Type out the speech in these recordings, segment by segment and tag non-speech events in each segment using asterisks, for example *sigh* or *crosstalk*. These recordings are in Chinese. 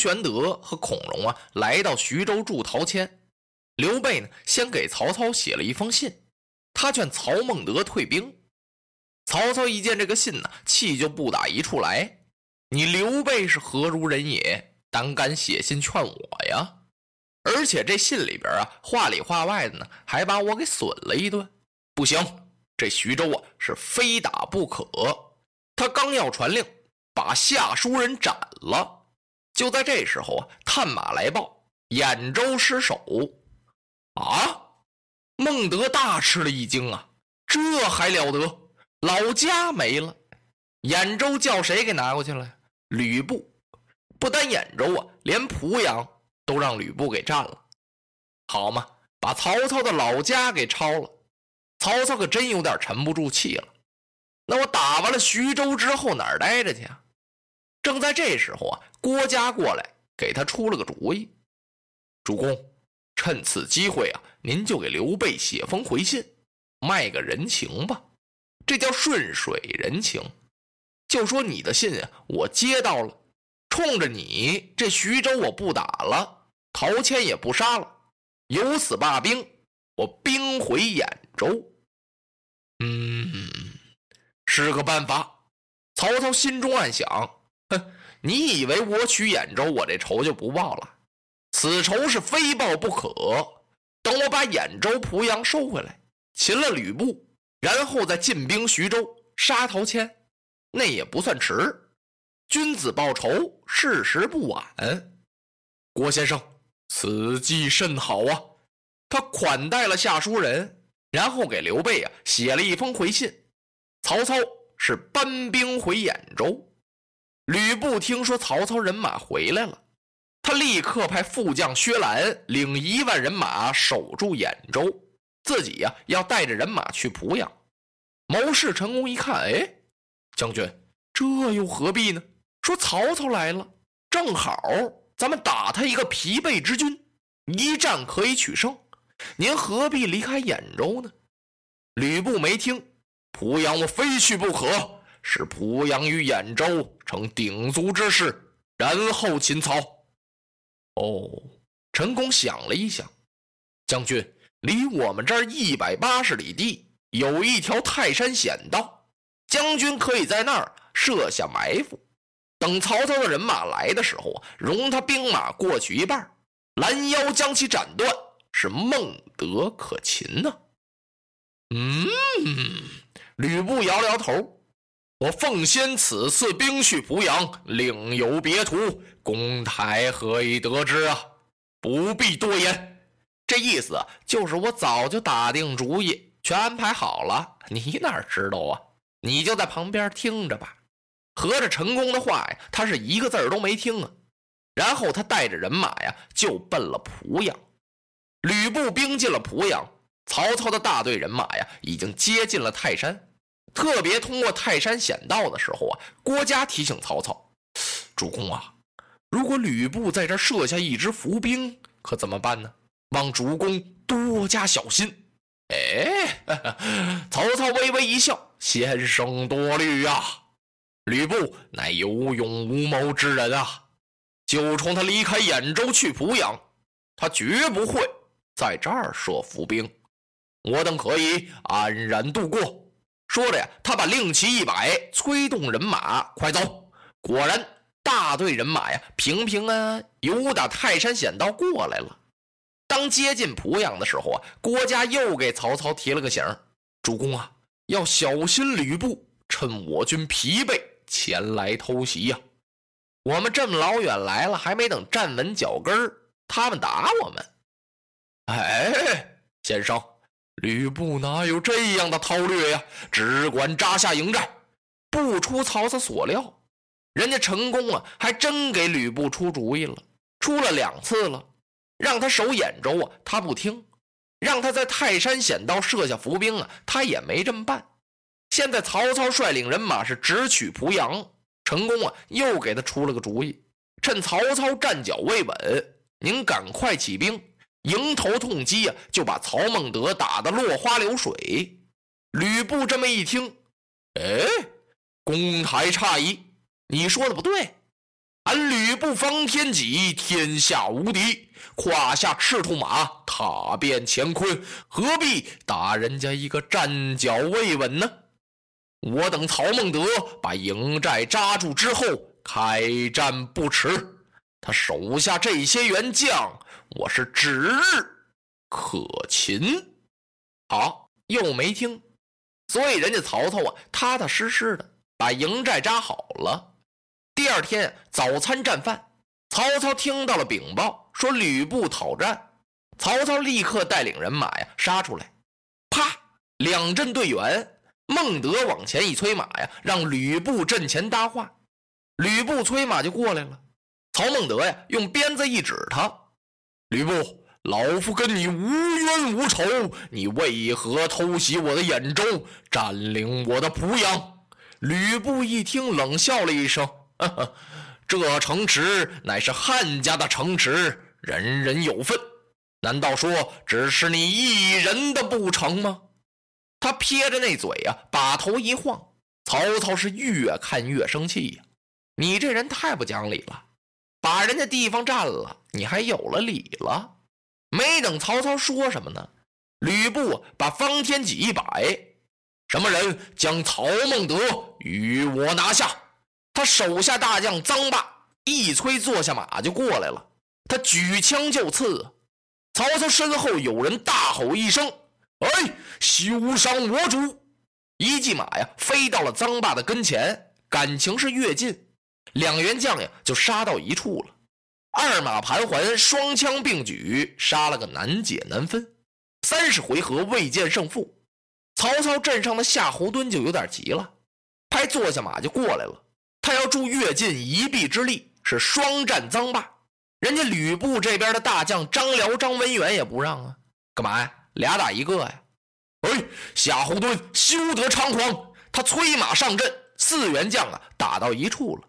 玄德和孔融啊，来到徐州助陶谦。刘备呢，先给曹操写了一封信，他劝曹孟德退兵。曹操一见这个信呢，气就不打一处来。你刘备是何如人也，胆敢写信劝我呀？而且这信里边啊，话里话外的呢，还把我给损了一顿。不行，这徐州啊，是非打不可。他刚要传令，把下书人斩了。就在这时候啊，探马来报，兖州失守。啊！孟德大吃了一惊啊，这还了得！老家没了，兖州叫谁给拿过去了？吕布。不单兖州啊，连濮阳都让吕布给占了。好嘛，把曹操的老家给抄了。曹操可真有点沉不住气了。那我打完了徐州之后，哪儿待着去啊？正在这时候啊，郭嘉过来给他出了个主意：“主公，趁此机会啊，您就给刘备写封回信，卖个人情吧。这叫顺水人情。就说你的信啊，我接到了，冲着你这徐州我不打了，陶谦也不杀了，由此罢兵，我兵回兖州。嗯，是个办法。”曹操心中暗想。哼，*laughs* 你以为我取兖州，我这仇就不报了？此仇是非报不可。等我把兖州、濮阳收回来，擒了吕布，然后再进兵徐州，杀陶谦，那也不算迟。君子报仇，事时不晚。郭先生，此计甚好啊！他款待了下书人，然后给刘备啊写了一封回信。曹操是搬兵回兖州。吕布听说曹操人马回来了，他立刻派副将薛兰领一万人马守住兖州，自己呀要带着人马去濮阳。谋士陈宫一看，哎，将军，这又何必呢？说曹操来了，正好咱们打他一个疲惫之军，一战可以取胜。您何必离开兖州呢？吕布没听，濮阳我非去不可。使濮阳与兖州成鼎足之势，然后擒曹。哦，陈宫想了一想，将军，离我们这儿一百八十里地有一条泰山险道，将军可以在那儿设下埋伏，等曹操的人马来的时候啊，容他兵马过去一半，拦腰将其斩断，是孟德可擒呢。嗯，吕布摇摇头。我奉先此次兵去濮阳，另有别图，公台何以得知啊？不必多言，这意思就是我早就打定主意，全安排好了。你哪知道啊？你就在旁边听着吧。合着陈宫的话呀，他是一个字儿都没听啊。然后他带着人马呀，就奔了濮阳。吕布兵进了濮阳，曹操的大队人马呀，已经接近了泰山。特别通过泰山险道的时候啊，郭嘉提醒曹操：“主公啊，如果吕布在这设下一支伏兵，可怎么办呢？望主公多加小心。”哎，*laughs* 曹操微微一笑：“先生多虑啊，吕布乃有勇无谋之人啊，就冲他离开兖州去濮阳，他绝不会在这儿设伏兵，我等可以安然度过。”说着呀，他把令旗一摆，催动人马，快走！果然，大队人马呀，平平安安由打泰山险道过来了。当接近濮阳的时候啊，郭嘉又给曹操提了个醒：主公啊，要小心吕布趁我军疲惫前来偷袭呀！我们这么老远来了，还没等站稳脚跟他们打我们。哎，先生，吕布哪有这样的韬略呀？只管扎下营寨。不出曹操所料，人家陈宫啊，还真给吕布出主意了，出了两次了。让他守兖州啊，他不听；让他在泰山险道设下伏兵啊，他也没这么办。现在曹操率领人马是直取濮阳，陈宫啊，又给他出了个主意：趁曹操站脚未稳，您赶快起兵。迎头痛击呀，就把曹孟德打得落花流水。吕布这么一听，哎，公台诧异，你说的不对，俺吕布方天戟天下无敌，胯下赤兔马踏遍乾坤，何必打人家一个站脚未稳呢？我等曹孟德把营寨扎住之后，开战不迟。他手下这些员将。我是指日可擒，好又没听，所以人家曹操啊，踏踏实实的把营寨扎好了。第二天早餐战饭，曹操听到了禀报，说吕布讨战。曹操立刻带领人马呀杀出来，啪，两阵队员，孟德往前一催马呀，让吕布阵前搭话。吕布催马就过来了，曹孟德呀用鞭子一指他。吕布，老夫跟你无冤无仇，你为何偷袭我的兖州，占领我的濮阳？吕布一听，冷笑了一声：“呵呵，这城池乃是汉家的城池，人人有份。难道说只是你一人的不成吗？”他撇着那嘴啊，把头一晃。曹操是越看越生气呀！你这人太不讲理了。把人家地方占了，你还有了理了？没等曹操说什么呢，吕布把方天戟一摆：“什么人将曹孟德与我拿下？”他手下大将臧霸一催坐下马就过来了，他举枪就刺。曹操身后有人大吼一声：“哎，休伤我主！”一骑马呀，飞到了臧霸的跟前，感情是越近。两员将呀，就杀到一处了，二马盘桓，双枪并举，杀了个难解难分。三十回合未见胜负，曹操镇上的夏侯惇就有点急了，拍坐下马就过来了。他要助乐进一臂之力，是双战臧霸。人家吕布这边的大将张辽、张文远也不让啊，干嘛呀？俩打一个呀？哎，夏侯惇休得猖狂！他催马上阵，四员将啊，打到一处了。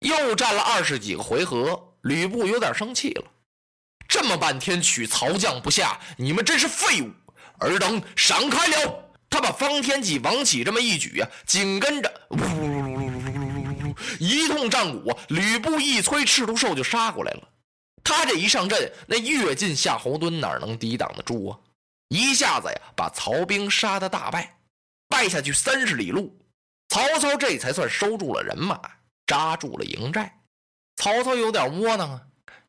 又战了二十几个回合，吕布有点生气了。这么半天取曹将不下，你们真是废物！尔等闪开了！他把方天戟往起这么一举啊，紧跟着呜噜噜噜噜噜噜一通战鼓，吕布一催赤兔兽就杀过来了。他这一上阵，那跃进夏侯惇哪能抵挡得住啊？一下子呀，把曹兵杀得大败，败下去三十里路。曹操这才算收住了人马。扎住了营寨，曹操有点窝囊啊。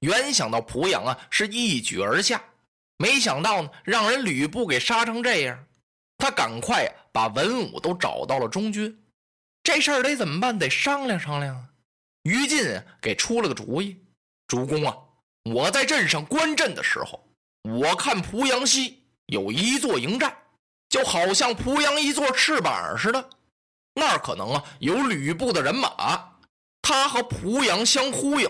原想到濮阳啊是一举而下，没想到呢让人吕布给杀成这样。他赶快把文武都找到了中军，这事儿得怎么办？得商量商量啊。于禁给出了个主意：主公啊，我在镇上观阵的时候，我看濮阳西有一座营寨，就好像濮阳一座翅膀似的，那儿可能啊有吕布的人马。他和濮阳相呼应，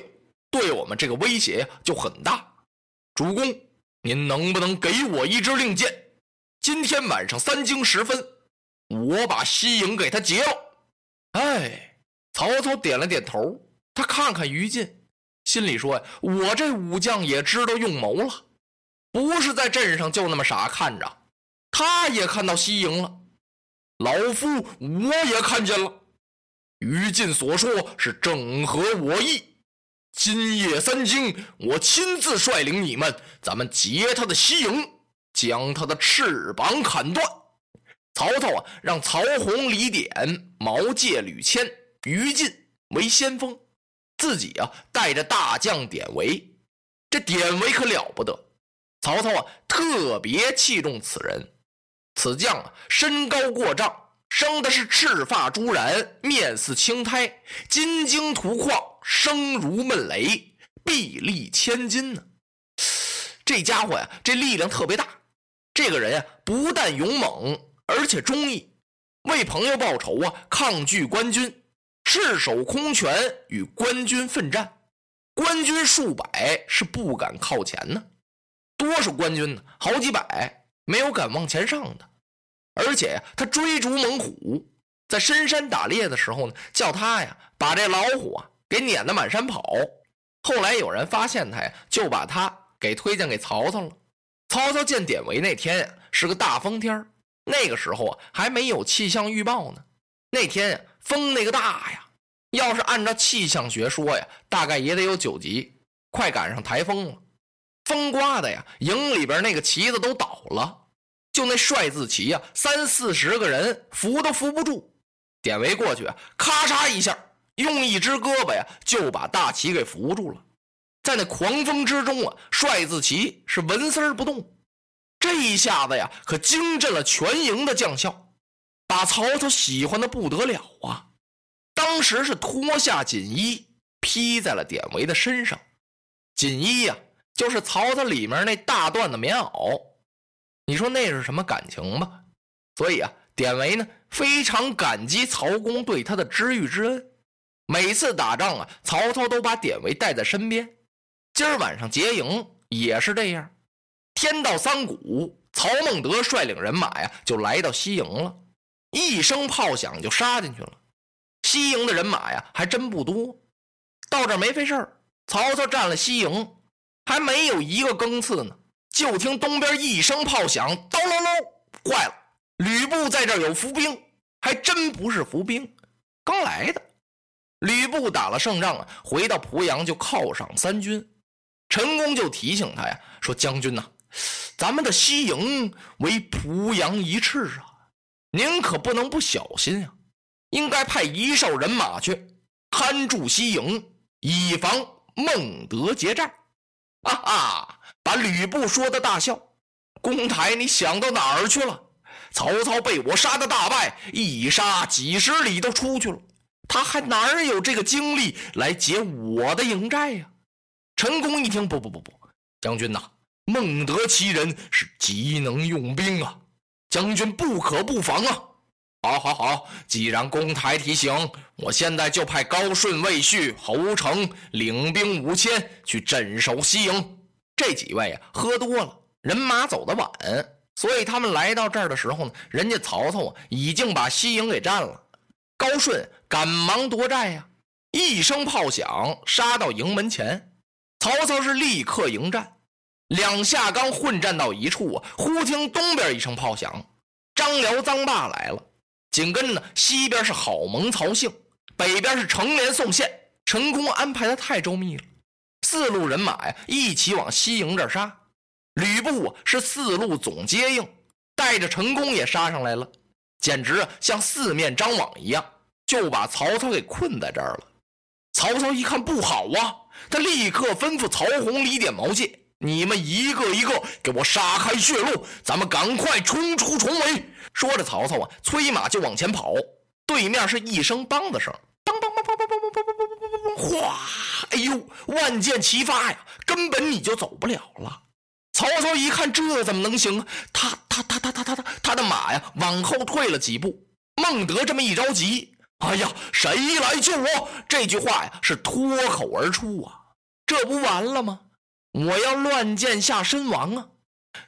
对我们这个威胁就很大。主公，您能不能给我一支令箭？今天晚上三更时分，我把西营给他劫了。哎，曹操点了点头，他看看于禁，心里说呀：“我这武将也知道用谋了，不是在镇上就那么傻看着。他也看到西营了，老夫我也看见了。”于禁所说是正合我意。今夜三更，我亲自率领你们，咱们劫他的西营，将他的翅膀砍断。曹操啊，让曹洪、李典、毛玠、吕谦、于禁为先锋，自己啊带着大将典韦。这典韦可了不得，曹操啊特别器重此人。此将啊身高过丈。生的是赤发朱髯，面似青苔，金睛凸眶，声如闷雷，臂力千斤呢。这家伙呀，这力量特别大。这个人呀，不但勇猛，而且忠义，为朋友报仇啊，抗拒官军，赤手空拳与官军奋战。官军数百是不敢靠前呢，多少官军呢？好几百，没有敢往前上的。而且呀，他追逐猛虎，在深山打猎的时候呢，叫他呀把这老虎啊给撵得满山跑。后来有人发现他呀，就把他给推荐给曹操了。曹操见典韦那天呀是个大风天那个时候啊还没有气象预报呢。那天呀风那个大呀，要是按照气象学说呀，大概也得有九级，快赶上台风了。风刮的呀，营里边那个旗子都倒了。就那帅字旗呀，三四十个人扶都扶不住。典韦过去啊，咔嚓一下，用一只胳膊呀，就把大旗给扶住了。在那狂风之中啊，帅字旗是纹丝不动。这一下子呀，可惊震了全营的将校，把曹操喜欢的不得了啊。当时是脱下锦衣披在了典韦的身上。锦衣呀，就是曹操里面那大缎的棉袄。你说那是什么感情吧？所以啊，典韦呢非常感激曹公对他的知遇之恩。每次打仗啊，曹操都把典韦带在身边。今儿晚上结营也是这样。天到三鼓，曹孟德率领人马呀，就来到西营了。一声炮响就杀进去了。西营的人马呀，还真不多。到这没费事儿，曹操占了西营，还没有一个更次呢。就听东边一声炮响，叨喽喽，坏了！吕布在这儿有伏兵，还真不是伏兵，刚来的。吕布打了胜仗啊，回到濮阳就犒赏三军。陈宫就提醒他呀，说：“将军呐，咱们的西营为濮阳一翅啊，您可不能不小心啊，应该派一哨人马去看住西营，以防孟德劫寨。” *laughs* 哈哈。把吕布说的大笑，公台，你想到哪儿去了？曹操被我杀的大败，一杀几十里都出去了，他还哪有这个精力来劫我的营寨呀？陈宫一听，不不不不，将军呐，孟德其人是极能用兵啊，将军不可不防啊！好，好，好，既然公台提醒，我现在就派高顺、魏续、侯成领兵五千去镇守西营。这几位啊，喝多了，人马走得晚，所以他们来到这儿的时候呢，人家曹操已经把西营给占了。高顺赶忙夺寨呀，一声炮响，杀到营门前。曹操是立刻迎战，两下刚混战到一处啊，忽听东边一声炮响，张辽、臧霸来了。紧跟着呢，西边是郝萌、曹性，北边是程连、宋宪。陈宫安排的太周密了。四路人马呀，一起往西营这儿杀。吕布啊，是四路总接应，带着陈宫也杀上来了，简直啊像四面张网一样，就把曹操给困在这儿了。曹操一看不好啊，他立刻吩咐曹洪、李典、毛玠：“你们一个一个给我杀开血路，咱们赶快冲出重围。”说着，曹操啊，催马就往前跑。对面是一声梆子声，梆梆梆梆梆梆梆梆梆梆梆梆，哗！哎呦，万箭齐发呀，根本你就走不了了。曹操一看，这怎么能行啊？他他他他他他他他的马呀，往后退了几步。孟德这么一着急，哎呀，谁来救我？这句话呀，是脱口而出啊，这不完了吗？我要乱箭下身亡啊！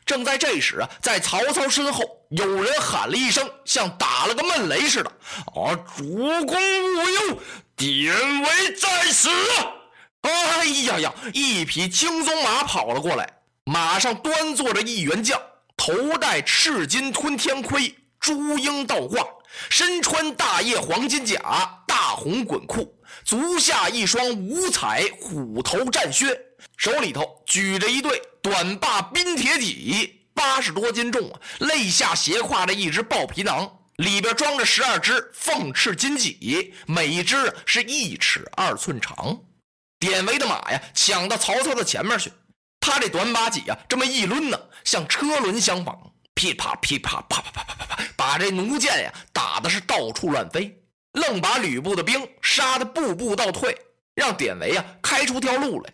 正在这时啊，在曹操身后有人喊了一声，像打了个闷雷似的：“啊，主公勿忧，典韦在此！”哎呀呀！一匹青鬃马跑了过来，马上端坐着一员将，头戴赤金吞天盔，朱缨倒挂，身穿大叶黄金甲，大红滚裤，足下一双五彩虎头战靴，手里头举着一对短把冰铁戟，八十多斤重啊！肋下斜挎着一只豹皮囊，里边装着十二只凤翅金戟，每一只是一尺二寸长。典韦的马呀，抢到曹操的前面去。他这短把戟呀，这么一抡呢，像车轮相仿，噼啪噼啪，啪啪啪啪啪，把这弩箭呀打的是到处乱飞，愣把吕布的兵杀的步步倒退，让典韦呀开出条路来。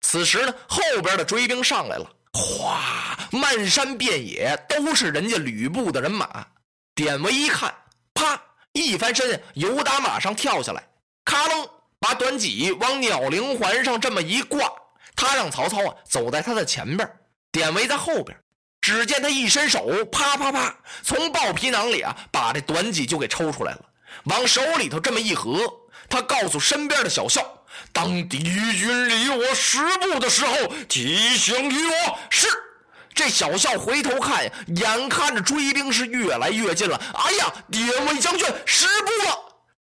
此时呢，后边的追兵上来了，哗，漫山遍野都是人家吕布的人马。典韦一看，啪，一翻身，由打马上跳下来，咔楞，把短戟往鸟灵环上这么一挂。他让曹操啊走在他的前边，典韦在后边。只见他一伸手，啪啪啪，从豹皮囊里啊把这短戟就给抽出来了，往手里头这么一合。他告诉身边的小校：“当敌军离我十步的时候，提醒于我。”是。这小校回头看，眼看着追兵是越来越近了。哎呀，典韦将军十步了！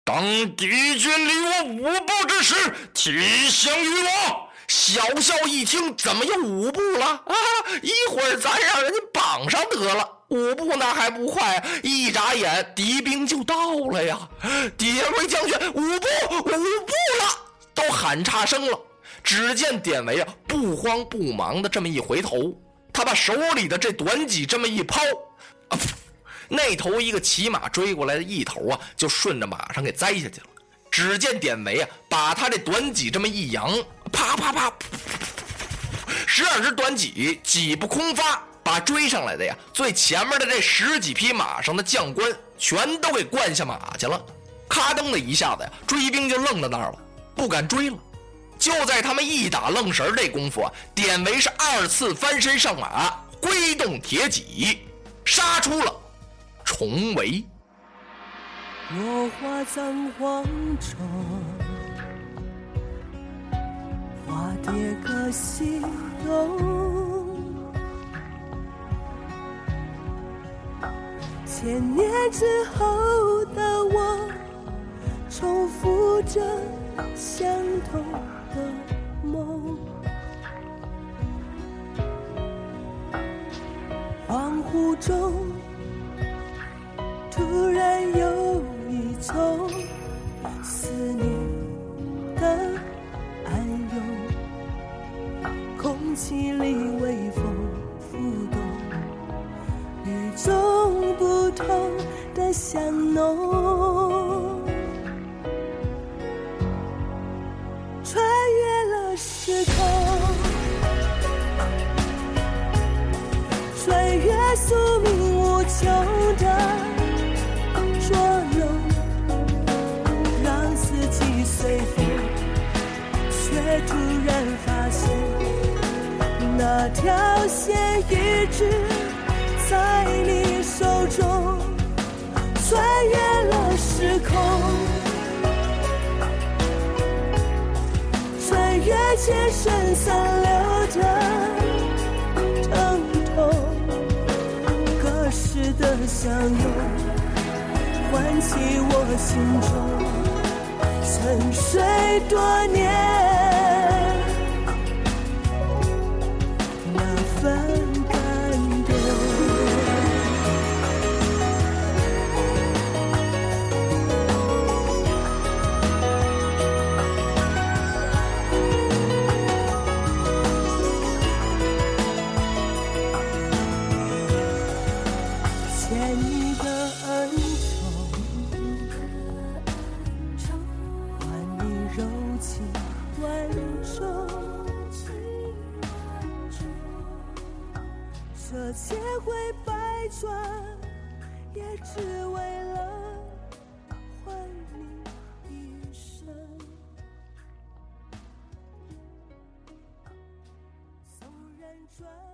当敌军离我五步之时，提醒于我。小校一听，怎么又五步了啊？一会儿咱让人家绑上得了。五步那还不快？一眨眼，敌兵就到了呀！典韦将军，五步，五步了，都喊差声了。只见典韦啊，不慌不忙的这么一回头，他把手里的这短戟这么一抛，啊，那头一个骑马追过来的一头啊，就顺着马上给栽下去了。只见典韦啊，把他这短戟这么一扬。啪啪啪！十二支短戟，戟不空发，把追上来的呀，最前面的这十几匹马上的将官全都给灌下马去了。咔噔的一下子呀，追兵就愣在那儿了，不敢追了。就在他们一打愣神这功夫啊，典韦是二次翻身上马，挥动铁戟，杀出了重围。落花葬黄冢。叠个西东，千年之后的我，重复着相同的梦。恍惚中，众不同的香浓，穿越了时空，穿越宿命无穷的捉弄，让四季随风，却突然发现。那条线一直在你手中，穿越了时空，穿越千山散流的疼痛，隔世的相拥，唤起我心中沉睡多年。这千回百转，也只为了还你一生。纵然转。